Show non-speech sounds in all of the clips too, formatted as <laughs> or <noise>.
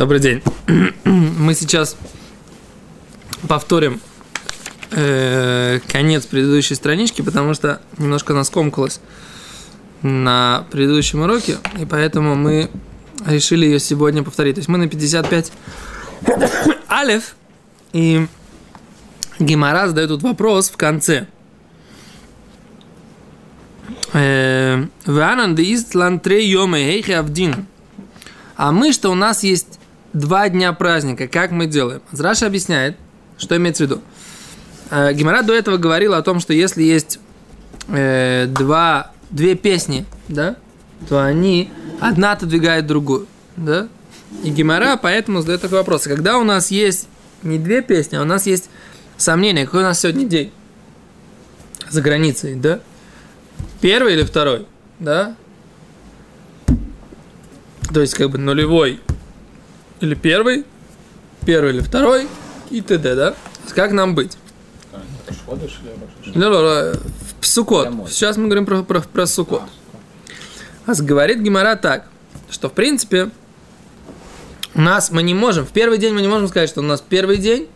Добрый день. <clears throat> Мы сейчас повторим э, конец предыдущей странички, потому что немножко она скомкалась на предыдущем уроке, и поэтому мы решили ее сегодня повторить. То есть мы на 55 <coughs> алев, и Гимара задает тут вопрос в конце. Э, Ванан де Истлан трей йоме хейхи авдин. А мы, что у нас есть два дня праздника, как мы делаем? Раша объясняет, что имеется в виду. Э, Гимара до этого говорила о том, что если есть э, два, две песни, да, то они одна отодвигает другую, да? И Гимара поэтому задает такой вопрос. Когда у нас есть не две песни, а у нас есть сомнение, какой у нас сегодня день за границей, да? Первый или второй, да? То есть, как бы нулевой или первый, первый или второй и т.д., да? Как нам быть? Ну, в Сукот. Сейчас мы говорим про, про, про Сукот. А говорит Гимара так, что в принципе у нас мы не можем, в первый день мы не можем сказать, что у нас первый день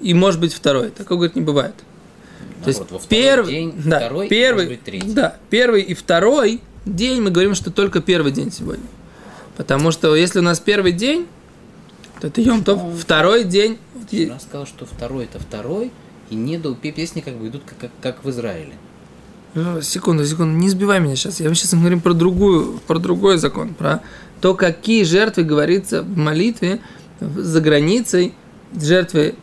и может быть второй. Такого, говорит, не бывает. То есть во второй первый, день, да, второй первый, может быть, третий. да, первый и второй день мы говорим, что только первый день сегодня. Потому что если у нас первый день, это Йом Тов, второй день. Она сказала, что второй это второй, и не до пе- песни как бы идут как, как, как в Израиле. Э, Секунду, секунду, не сбивай меня сейчас. Я сейчас говорим про другую, про другой закон, про то, какие жертвы говорится в молитве за границей, жертвы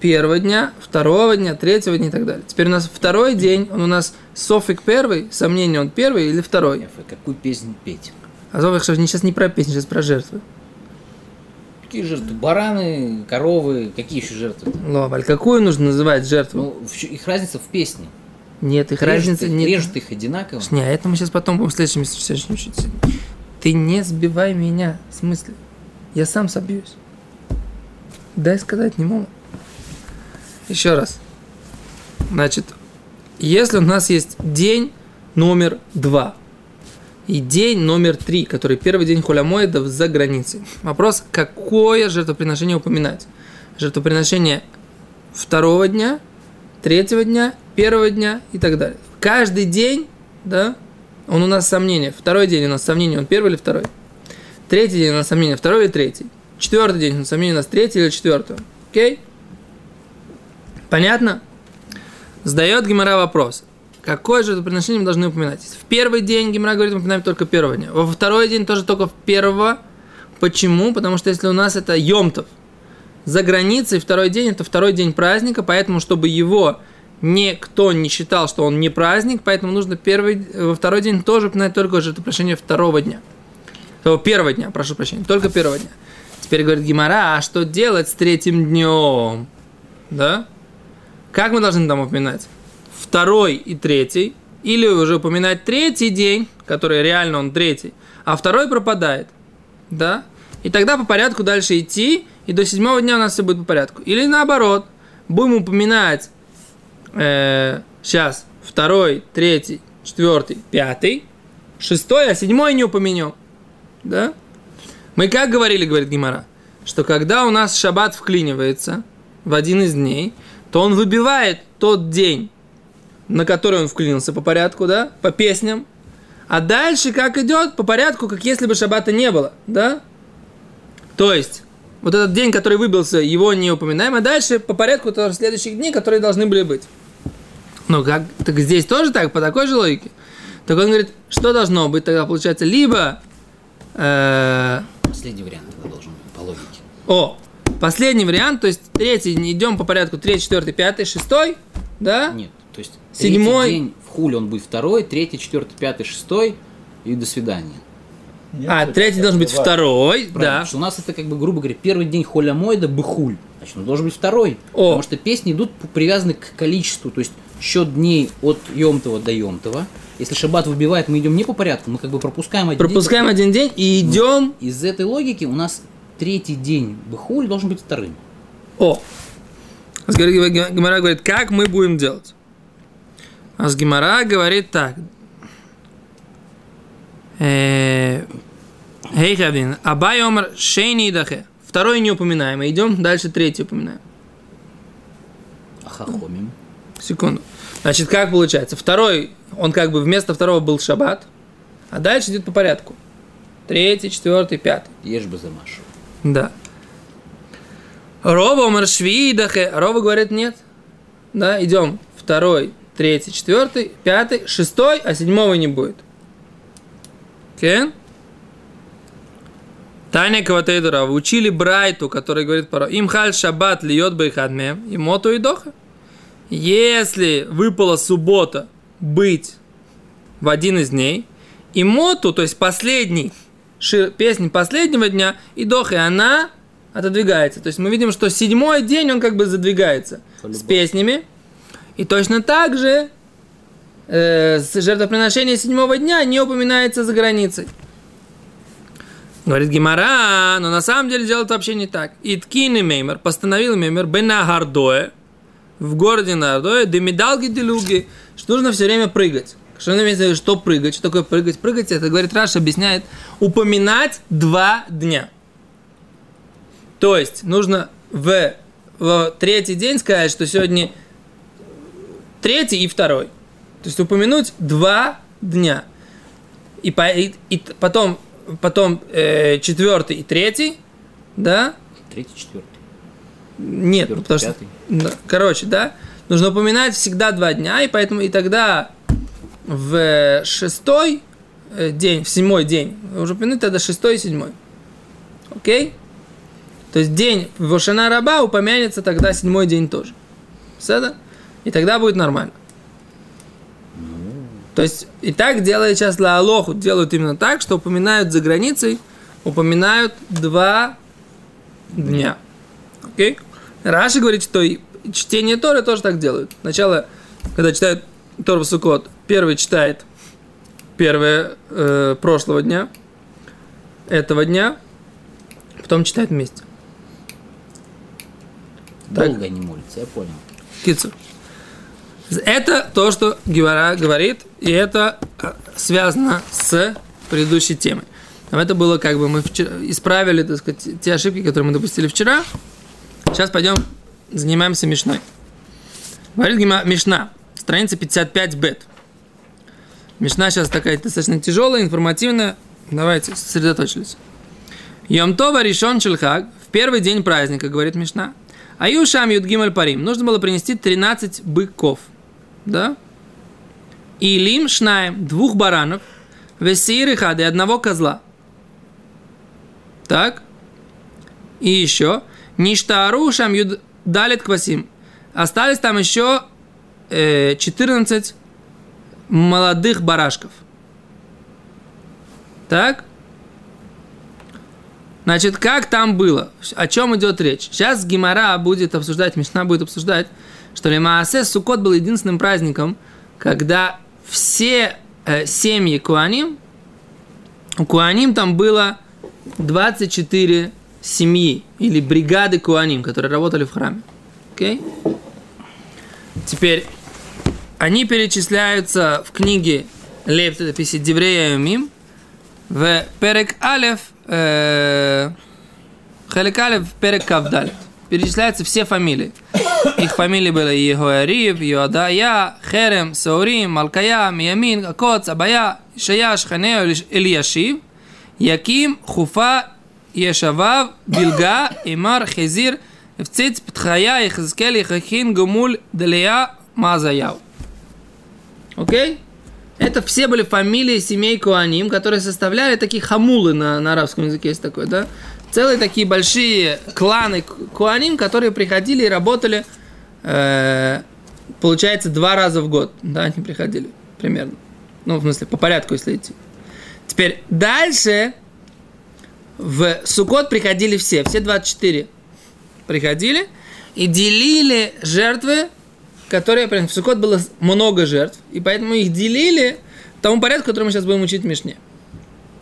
первого дня, второго дня, третьего дня и так далее. Теперь у нас второй день, он у нас софик первый, сомнение, он первый или второй. Яфе, Какую песню петь? А что, сейчас не про песню, сейчас про жертвы. Какие жертвы? Бараны, коровы, какие еще жертвы? Ловаль, какую нужно называть жертву? Ну, их разница в песне. Нет, их Режут разница их- нет. Режут их одинаково. Не, а это мы сейчас потом будем в следующем учить. Ты не сбивай меня. В смысле? Я сам собьюсь. Дай сказать не могу. Еще раз. Значит, если у нас есть день номер два и день номер три, который первый день холямоидов за границей. Вопрос, какое жертвоприношение упоминать? Жертвоприношение второго дня, третьего дня, первого дня и так далее. Каждый день, да, он у нас сомнение. Второй день у нас сомнение, он первый или второй. Третий день у нас сомнение, второй или третий. Четвертый день у нас сомнение, у нас третий или четвертый. Окей? Понятно? Задает Гимара вопрос. Какое же приношение мы должны упоминать? В первый день Гимара говорит, мы упоминаем только первого дня. Во второй день тоже только в первого. Почему? Потому что если у нас это Йомтов, за границей второй день это второй день праздника, поэтому чтобы его никто не считал, что он не праздник, поэтому нужно первый, во второй день тоже упоминать только жертвоприношение второго дня. О, первого дня, прошу прощения, только первого дня. Теперь говорит Гимара, а что делать с третьим днем? Да? Как мы должны там упоминать? Второй и третий. Или уже упоминать третий день, который реально он третий, а второй пропадает. Да? И тогда по порядку дальше идти, и до седьмого дня у нас все будет по порядку. Или наоборот, будем упоминать э, сейчас второй, третий, четвертый, пятый, шестой, а седьмой не упомянем. Да? Мы как говорили, говорит Гимара, что когда у нас шаббат вклинивается в один из дней, то он выбивает тот день, на который он вклинился по порядку, да, по песням, а дальше как идет по порядку, как если бы шаббата не было, да? То есть, вот этот день, который выбился, его не упоминаем, а дальше по порядку тоже следующих дней, которые должны были быть. Ну, как, так здесь тоже так, по такой же логике. Так он говорит, что должно быть тогда, получается, либо... э, Последний вариант должен быть, по логике. о, последний вариант, то есть третий, идем по порядку, третий, четвертый, пятый, шестой, да? Нет, Седьмой. день в хуле он будет второй, третий, четвертый, пятый, шестой, и до свидания. А, третий должен быть второй, Правильно, да. Потому что у нас это, как бы, грубо говоря, первый день холя мойда быхуль. Значит, он должен быть второй. О. Потому что песни идут привязаны к количеству, то есть счет дней от Йомтова до Йомтова. Если шаббат выбивает, мы идем не по порядку, мы как бы пропускаем один Пропускаем один день и идем... день. Из этой логики у нас третий день быхуль должен быть вторым. О, Гимара говорит, как мы будем делать? А с Гимара говорит так. Э, Эй, Хавин, Абай Омар Шейни Дахе. второй не упоминаем, идем дальше третий упоминаем. А хахомим? Секунду. Значит, как получается? Второй, он как бы вместо второго был шаббат, а дальше идет по порядку. Третий, четвертый, пятый. Ешь бы замашу. Да. Рова маршвидахе. Рова говорит нет. Да, идем. Второй, третий, четвертый, пятый, шестой, а седьмого не будет. Кен? Таня Каватейдора учили Брайту, который говорит про им халь шаббат льет байхадме, и моту и доха. Если выпала суббота быть в один из дней, и моту, то есть последний, шир, песни последнего дня, и доха, и она отодвигается. То есть мы видим, что седьмой день он как бы задвигается с песнями. И точно так же э, жертвоприношение седьмого дня не упоминается за границей. Говорит Гимара, но на самом деле дело вообще не так. Иткини Меймер постановил Меймер Бенахардое в городе Нардое, Демидалги Делуги, что нужно все время прыгать. Что имеется что прыгать? Что такое прыгать? Прыгать, это, говорит Раш, объясняет, упоминать два дня. То есть, нужно в, в третий день сказать, что сегодня третий и второй. То есть, упомянуть два дня. И, по, и, и потом, потом э, четвертый и третий, да? Третий, четвертый. Нет, ну, потому пятый. что... Да, короче, да? Нужно упоминать всегда два дня, и поэтому и тогда в шестой э, день, в седьмой день, уже упомянуть тогда шестой и седьмой. Окей? То есть день Вошана Раба упомянется тогда седьмой день тоже. Седа? И тогда будет нормально. То есть и так делает сейчас для Алоху, делают именно так, что упоминают за границей, упоминают два дня. Окей? Раши говорит, что и чтение Торы тоже так делают. Сначала, когда читают Тору в Суккот, первый читает первое э, прошлого дня, этого дня, потом читает вместе. Так. Долго они молятся, я понял. Кицу. Это то, что Гевара говорит, и это э, связано с предыдущей темой. Это было как бы мы вчера исправили, так сказать, те ошибки, которые мы допустили вчера. Сейчас пойдем занимаемся Мишной. Говорит Гима Мишна, страница 55 бет. Мишна сейчас такая достаточно тяжелая, информативная. Давайте сосредоточились. Йомтова решен Шельхаг в первый день праздника, говорит Мишна. Аюшам Юдгималь Парим. Нужно было принести 13 быков. Да? И лим шнаем, двух баранов, весир и хады, одного козла. Так? И еще. Ништару шам юд далит квасим. Остались там еще э, 14 молодых барашков. Так? Значит, как там было? О чем идет речь? Сейчас Гимара будет обсуждать, Мишна будет обсуждать, что Лемаасе Сукот был единственным праздником, когда все э, семьи Куаним, у Куаним там было 24 семьи или бригады Куаним, которые работали в храме. Окей? Теперь они перечисляются в книге Лептописи Деврея Мим в Перек Алев э, Алев Перек Кавдалет. Перечисляются все фамилии. Их фамилии были Егоарив, Йодая, Херем, Саурим, Малкая, Миямин, Акоц, Абая, Шая, Шханео, Ильяшив, Яким, Хуфа, Ешавав, Билга, Имар, Хезир, Евциц, Птхая, Ихазкель, Ихахин, Гумуль, Далия, Мазаяу. Окей? Это все были фамилии семей Куаним, которые составляли такие хамулы на, на арабском языке есть такое, да? Целые такие большие кланы Куаним, которые приходили и работали, э, получается, два раза в год. Да, они приходили примерно. Ну, в смысле, по порядку, если идти. Теперь дальше в Сукот приходили все, все 24 приходили и делили жертвы которые, в Сукот было много жертв, и поэтому их делили тому порядку, который мы сейчас будем учить в Мишне.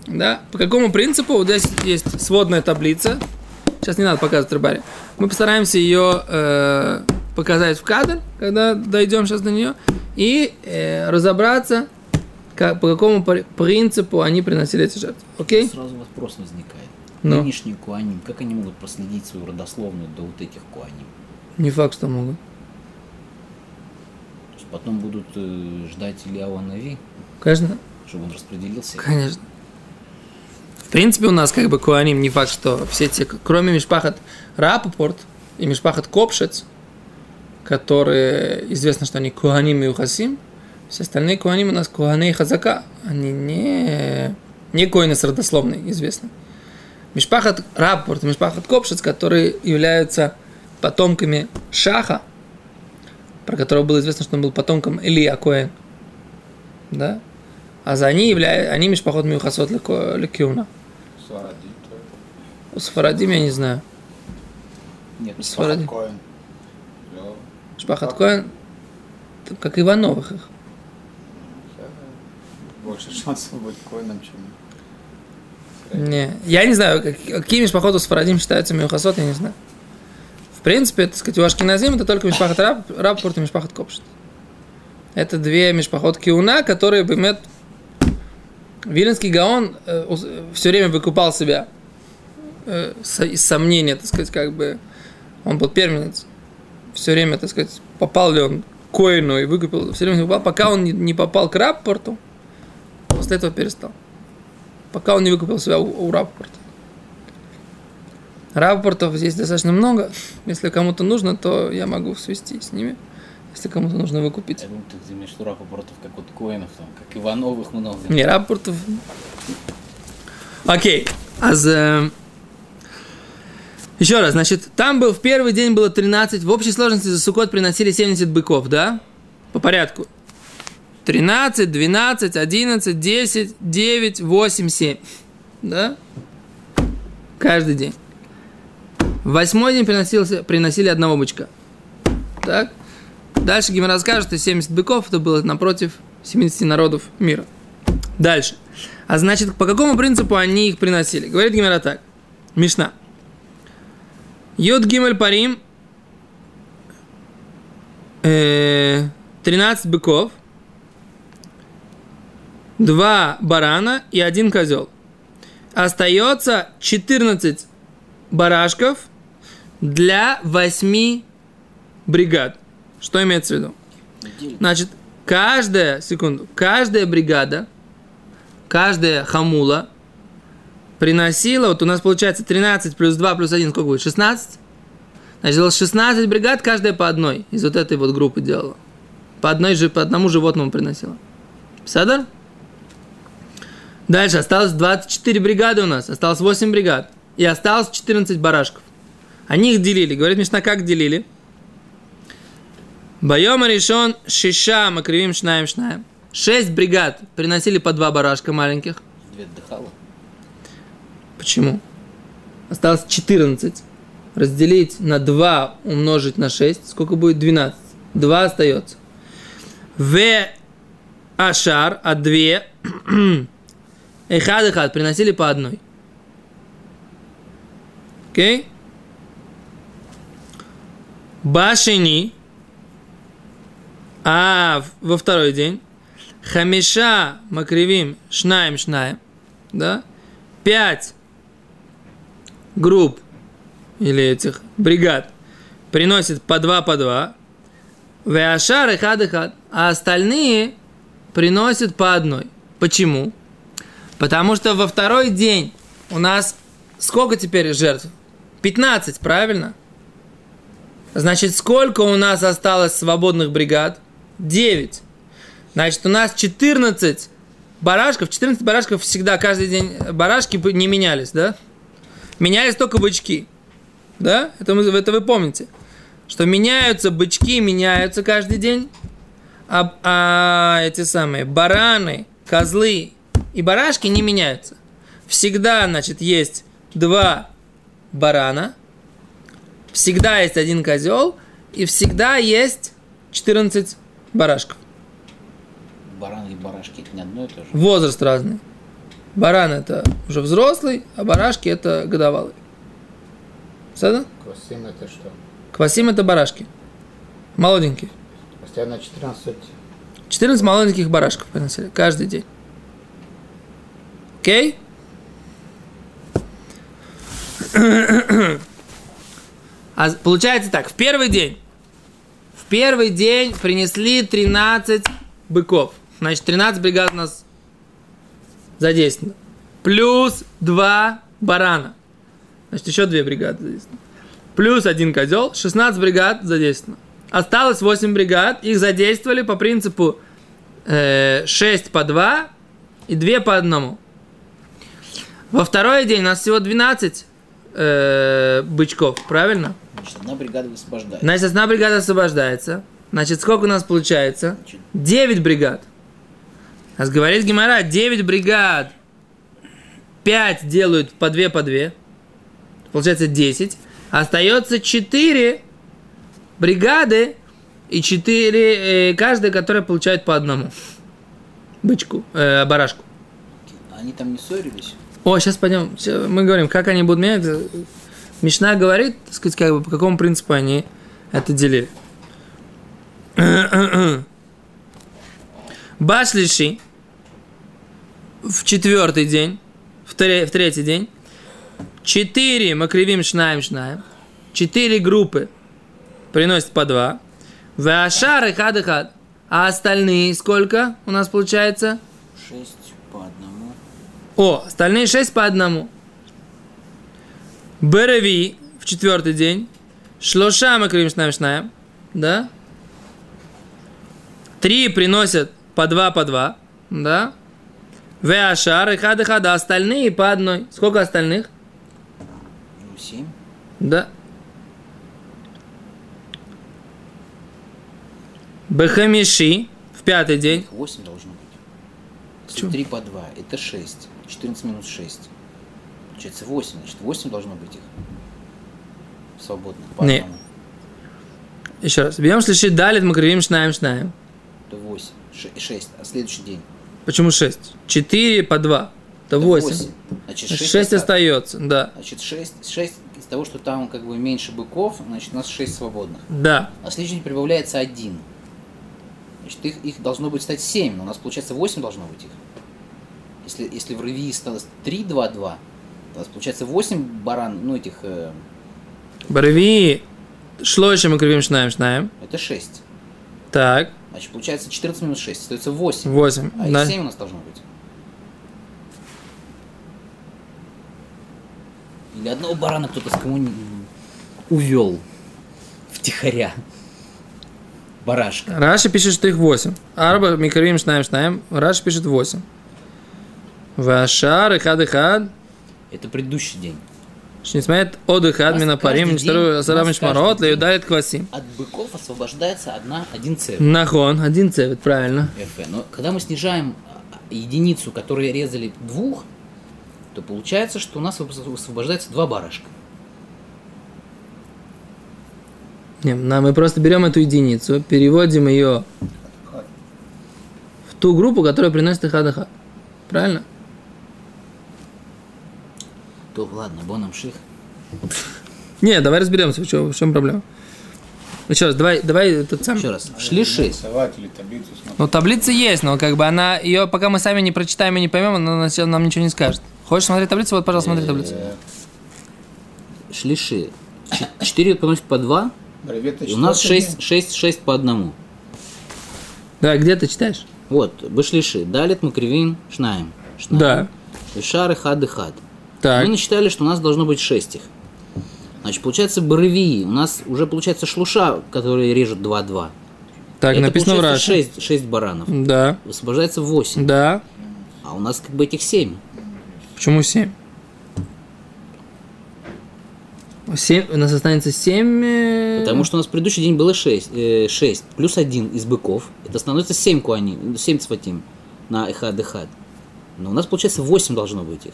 Да? По какому принципу? Вот здесь есть сводная таблица. Сейчас не надо показывать рыбаре. Мы постараемся ее э, показать в кадр, когда дойдем сейчас до нее, и э, разобраться, как, по какому принципу они приносили эти жертвы. Окей? Сразу вопрос возникает. Ну. Нынешние куаним, как они могут проследить свою родословную до вот этих куаним? Не факт, что могут. Потом будут э, ждать Ильяу Нави, Конечно, чтобы он распределился. конечно. В принципе, у нас как бы Куаним не факт, что все те, кроме Мишпахат Рапопорт и Мишпахат Копшец, которые известно, что они Куаним и Ухасим, все остальные Куаним у нас Куаны и Хазака. Они не, не коины с родословной, известны. Мишпахат Рапопорт и Мишпахат Копшец, которые являются потомками Шаха, про которого было известно, что он был потомком Илья Коэн. Да? А за они являются, они Мишпахот Миухасот Лекиуна. У Сфарадим я не знаю. Нет, Сфарадим. Коэн. Шпахат Коэн, как Ивановых их. Больше шансов быть коином, чем... Не, я не знаю, как- какие Мишпахот у Сфарадим считаются Миухасот, я не знаю. Принципе, так сказать, у Ашкиназим это только Мишпахат Раб, Рабпорт и Мишпахат Копшет. Это две Мишпахот Киуна, которые имеют... Виленский Гаон все время выкупал себя э, из сомнения, так сказать, как бы он был первенец. Все время, так сказать, попал ли он Коину и выкупил, все время попал, пока он не попал к Раппорту, после этого перестал. Пока он не выкупил себя у, у Раппорта. Раппортов здесь достаточно много. Если кому-то нужно, то я могу свести с ними. Если кому-то нужно выкупить. Я думаю, ты имеешь в виду рапопортов, как вот коинов, там, как Ивановых много. Не, рапортов. Окей. А за... Еще раз, значит, там был в первый день было 13, в общей сложности за Сукот приносили 70 быков, да? По порядку. 13, 12, 11, 10, 9, 8, 7. Да? Каждый день. Восьмой день приносился, приносили одного бычка. Так? Дальше Гимара расскажет, что 70 быков это было напротив 70 народов мира. Дальше. А значит, по какому принципу они их приносили? Говорит Гимара так. Мишна. Йод Гимель Парим. э, 13 быков. Два барана и один козел. Остается 14 барашков для 8 бригад. Что имеется в виду? Значит, каждая, секунду, каждая бригада, каждая хамула приносила, вот у нас получается 13 плюс 2 плюс 1, сколько будет? 16? Значит, было 16 бригад, каждая по одной из вот этой вот группы делала. По, одной же, по одному животному приносила. Садар? Дальше осталось 24 бригады у нас, осталось 8 бригад. И осталось 14 барашков. Они их делили. Говорит Мишна, как делили? Байома решен шиша макривим шнаем шнаем. Шесть бригад приносили по два барашка маленьких. Две отдыхала. Почему? Осталось 14. Разделить на 2 умножить на 6. Сколько будет? 12. 2 остается. В Ашар, а 2 Эхад Эхад приносили по одной. Окей? Башини, а во второй день Хамиша Макривим Шнаем Шнаем, да? Пять групп или этих бригад приносит по два по два. Веашар и хад и хад. А остальные приносят по одной. Почему? Потому что во второй день у нас сколько теперь жертв? 15, правильно? Значит, сколько у нас осталось свободных бригад? 9. Значит, у нас 14 барашков. 14 барашков всегда, каждый день барашки не менялись, да? Менялись только бычки. Да? Это, это вы помните. Что меняются бычки, меняются каждый день. А, а эти самые бараны, козлы и барашки не меняются. Всегда, значит, есть два барана, всегда есть один козел, и всегда есть 14 барашков. Бараны и барашки это не одно и то же. Возраст разный. Баран это уже взрослый, а барашки это годовалый. Сада? Квасим это что? Квасим это барашки. Молоденькие. Постоянно 14 14 молоденьких барашков приносили каждый день. Окей? <clears throat> <clears throat> <clears throat> А получается так, в первый день. В первый день принесли 13 быков. Значит, 13 бригад у нас задействовано. Плюс 2 барана. Значит, еще 2 бригады задействованы. Плюс один козел, 16 бригад задействовано. Осталось 8 бригад, их задействовали по принципу э, 6 по 2 и 2 по одному. Во второй день у нас всего 12 э, бычков, правильно? Значит, одна бригада высвобождается. Значит, одна бригада освобождается. Значит, сколько у нас получается? 9 бригад. Нас говорит Гимара, 9 бригад. 5 делают по 2 по 2. Получается 10. Остается 4 бригады и 4, э, каждая, которая получает по одному. Бычку, э, барашку. Они там не ссорились? О, сейчас пойдем. Мы говорим, как они будут менять. Мишна говорит, так сказать, как бы, по какому принципу они это делили. <clears throat> Башлиши в четвертый день, в, в третий день, четыре макривим шнаем шнаем, четыре группы приносят по два, вашар и хад и хад. А остальные сколько у нас получается? Шесть. О, остальные шесть по одному. Береви в четвертый день. Шлоша мы крим шнаем. Да? Три приносят по два по два. Да? Веашар и хада хада. Остальные по одной. Сколько остальных? Ну, семь. Да. Бехамиши в пятый день. Восемь должно быть. Три по два. Это шесть. 14 минус 6. Получается 8. Значит, 8 должно быть их. Свободных. По. Еще раз. Бьем слышит далит мы кривим шнаем шнаем. Это 8. 6. А следующий день. Почему 6? 4 по 2. Это 8. Значит, 6, 6, остается, да. Значит, 6, 6 из того, что там как бы меньше быков, значит, у нас 6 свободных. Да. А следующий день прибавляется 1. Значит, их, их должно быть стать 7, но у нас получается 8 должно быть их. Если, если в ревии стало 3, 2, 2, у нас получается 8 баран, ну этих, э, ברביעי שלשה מקריבים שנים שנים. это 6. Так, Значит, получается 14 минус 6, остается 8. 8. А Да. 7 у нас должно быть. Или одного барана кто-то с кому увел втихаря. Барашка. Раши пишет, что их 8. ארבעה מקריבים שנים שנים. Раши пишет 8. Вашар и хад и хад. Это предыдущий день. Шнисмает од и хад нас мина парим. день- сарам шмарот. Леюдает квасим. От быков освобождается одна, один цепь. Нахон. Один цевет, правильно. Но когда мы снижаем а, единицу, которые резали двух, то получается, что у нас освобождается два барашка. Не, на- мы просто берем эту единицу, переводим ее в ту группу, которая приносит и хад и хад. Правильно? То ладно, боном ших. Не, давай разберемся, в чем, в чем проблема. Еще раз, давай, давай этот сам. Еще раз. В шлиши. Ну, таблица есть, но как бы она, ее пока мы сами не прочитаем и не поймем, она нам- нам ничего не скажет. Хочешь смотреть таблицу? Вот, пожалуйста, смотри таблицу. Э, Шлиши. Четыре приносит по два, у нас шесть, шесть, шесть по одному. Да, где ты читаешь? Вот, вышлиши. Далит мы кривин шнаем. Да. Шары хад и хад. Так. Мы насчитали, что у нас должно быть 6 их. Значит, получается бревии. У нас уже получается шлуша, которые режут 2-2. Так, Это написано в Раше. 6, 6 баранов. Да. Высвобождается 8. Да. А у нас как бы этих 7. Почему 7? 7, у нас останется 7. Потому что у нас в предыдущий день было 6. 6 плюс 1 из быков. Это становится 7 куани, 7 цватим на эхад эхад. Но у нас получается 8 должно быть их.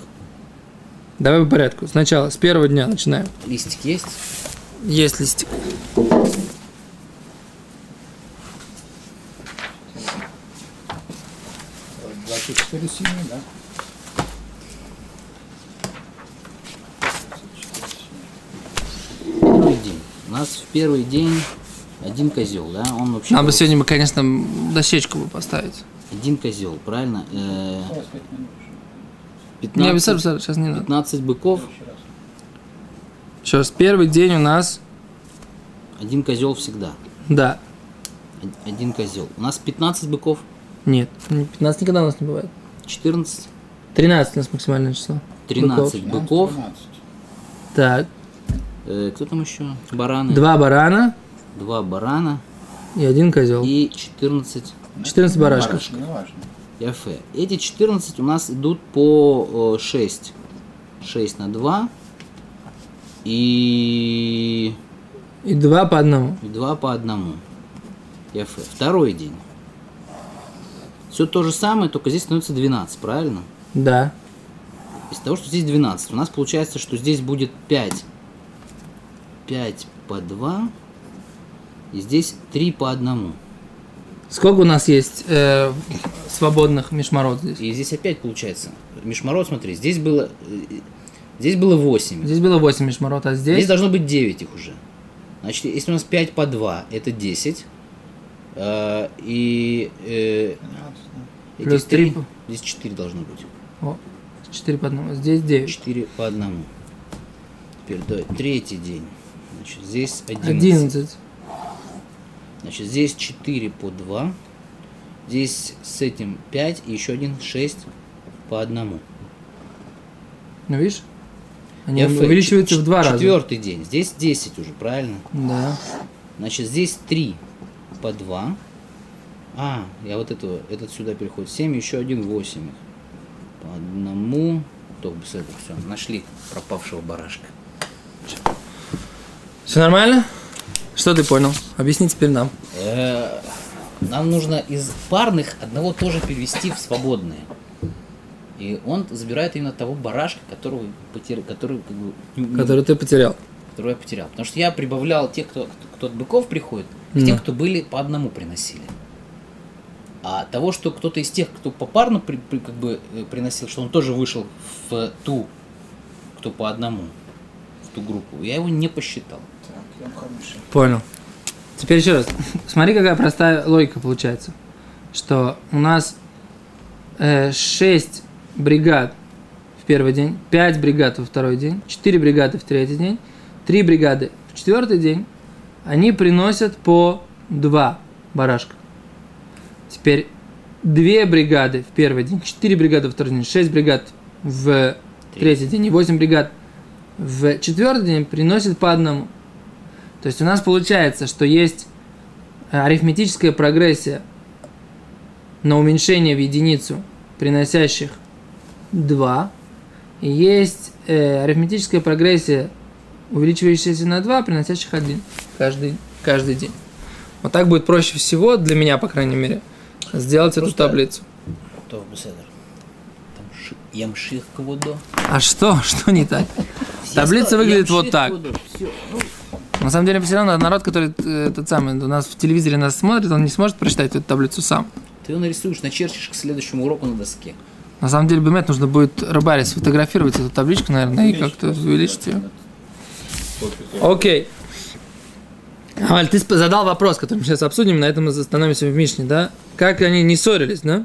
Давай по порядку. Сначала, с первого дня начинаем. Листик есть? Есть листик. 24 семьи, да? 24 семьи. Первый день. У нас в первый день один козел, да? Он вообще... Надо бы был- сегодня, бы, конечно, дощечку бы поставить. Один козел, правильно? Э, минут. 15, Не, быстро, быстро, сейчас не надо. 15 быков. Еще раз. Еще раз, первый день у нас, Один козел всегда. да, Од- Один козел. У нас 15 быков, нет, не 15 никогда у нас не бывает. 14, 13 у нас максимальное число. 13 Нам быков. 12. Так, Э, кто там еще? Бараны. два барана Два барана и один козел. и 14 14 барашков. Не важно. Яфе. Эти 14 у нас идут по 6. 6 на 2. И И два по одному. И два по одному. Яфе. Второй день. Все то же самое, только здесь становится 12, правильно? Да. Из того, что здесь 12, у нас получается, что здесь будет 5. 5 по 2. И здесь 3 по одному. Сколько у нас есть э, свободных мишмарот здесь? И здесь опять получается. Мишмарот, смотри, здесь было, здесь было 8. Здесь было 8 мишмарот, а Здесь здесь... должно быть 9 их уже. Значит, если у нас 5 по 2, это 10. Э, и э, 12, да. эти Плюс три- три. Здесь 4 должно быть. О, 4 по одному. Здесь 9. 4 по одному. Теперь давай, третий день. Значит, здесь 11. 11. Значит, здесь 4 по 2. Здесь с этим 5 и еще один 6 по одному. Ну, видишь? Они Яфе. увеличиваются в два раза. Четвертый день. Здесь 10 уже, правильно? Да. Значит, здесь 3 по 2. А, я вот этого, этот сюда переходит. 7, еще один 8. их. По одному. То без этого все. Нашли пропавшего барашка. Все нормально? Что ты понял? Объясни теперь нам. Нам нужно из парных одного тоже перевести в свободные. И он забирает именно того барашка, которого потерял, который, как бы, не- Который ты потерял. которого я потерял. Потому что я прибавлял тех, кто, кто от быков приходит, к Ну. тем, кто были по одному приносили. А того, что кто-то из тех, кто попарно при- при- как бы э, приносил, что он тоже вышел в ту, кто по одному, в ту группу, я его не посчитал. Так, я. Понял. Теперь еще раз. Смотри, какая простая логика получается. Что у нас 6 бригад в первый день, 5 бригад во второй день, 4 бригады в третий день, 3 бригады в четвертый день. Они приносят по 2 барашка. Теперь 2 бригады в первый день, 4 бригады во второй день, 6 бригад в третий день и 8 бригад в четвертый день приносят по одному. То есть у нас получается, что есть э, арифметическая прогрессия на уменьшение в единицу, приносящих 2, и есть э, арифметическая прогрессия, увеличивающаяся на 2, приносящих 1 каждый, каждый день. Вот так будет проще всего, для меня, по крайней мере, сделать эту Просто- таблицу. То ямших кводо. А что? <laughs> Что не так? Таблица выглядит вот так. На самом деле, все равно народ, который э, этот самый, у нас в телевизоре нас смотрит, он не сможет прочитать эту таблицу сам. ты его нарисуешь, начерчишь к следующему уроку на доске. На самом деле, Бемет нужно будет Рыбаре сфотографировать эту табличку, наверное, и как-то увеличить ее. Окей. Амаль, ты сп- задал вопрос, который мы сейчас обсудим, на этом мы остановимся в Мишне, да? Как они не ссорились, да?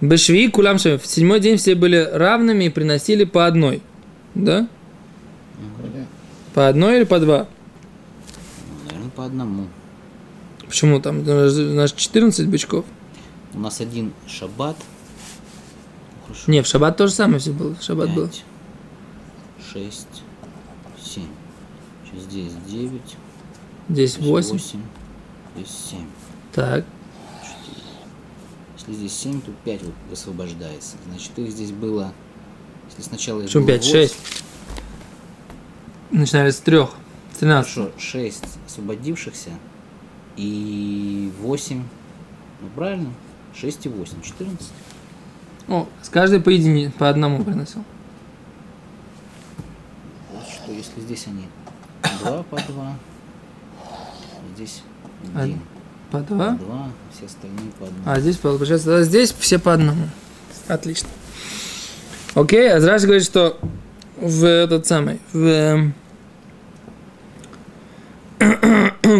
Бешви кулам шем. В седьмой день все были равными и приносили по одной. Да? Вроде. По одной или по два? Наверное, по одному. Почему там? У нас 14 бычков. У нас один шаббат. Хорошо. Не, в шаббат то же самое все было. Шаббат был. Пять, шесть, семь. Сейчас здесь девять. Здесь здесь 8. восемь, Здесь семь. Так. Если здесь семь, то пять вот освобождается. Значит, их здесь было... Если сначала Почему было 5? восемь- 6. Начиная с трех. С 13. Хорошо, 6 освободившихся и 8. Ну правильно? 6 и 8, 14. О, с каждой по единице, по одному приносил. Вот что, если здесь они 2 по 2, здесь А- 1 По по два. 2, все остальные по 1. А здесь получается, да, здесь все по одному. Отлично. Окей, а Раши говорит, что в этот самый, в эм,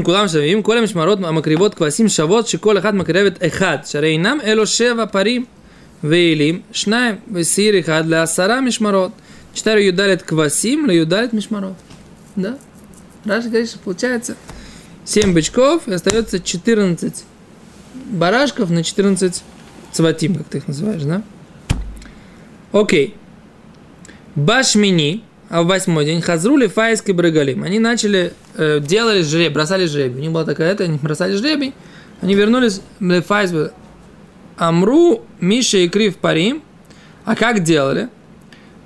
כולם שווים, כל המשמרות המקריבות כבשים שוות שכל אחד מקרבת אחד, שהרי אינם אלו שבע פרים, Вейлим, Шнаем, Весир и Хад для Асара Мишмарот. Читаю Юдалит Квасим, для Юдалит Мишмарот. Да? Раша говорит, что получается 7 бычков и остается 14 барашков на 14 цватим, как ты их называешь, да? Окей. Башмини, а в восьмой день Хазрули Файск и Брагалим. Они начали, э, делали жребий, бросали жребий. У них была такая это, они бросали жребий. Они вернулись в Файс Амру, Миша и Крив Парим. А как делали?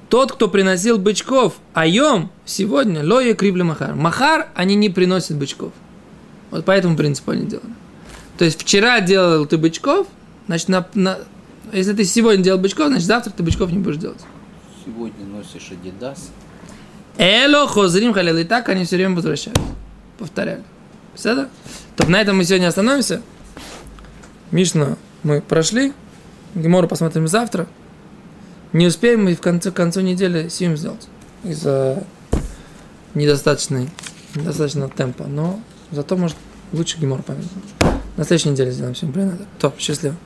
Тот, кто приносил бычков, айом сегодня, лоя крибли махар. Махар они не приносят бычков. Вот по этому принципу они делали. То есть вчера делал ты бычков, значит, на, на, если ты сегодня делал бычков, значит, завтра ты бычков не будешь делать. Сегодня носишь Адидас. Эло хозрим халил. И так они все время возвращаются. Повторяли. Все да? Так на этом мы сегодня остановимся. Мишна мы прошли. Гемору посмотрим завтра. Не успеем мы в конце, к концу недели сим сделать. Из-за недостаточной, недостаточного темпа. Но зато, может, лучше Гемор память. На следующей неделе сделаем всем. Блин, то, счастливо.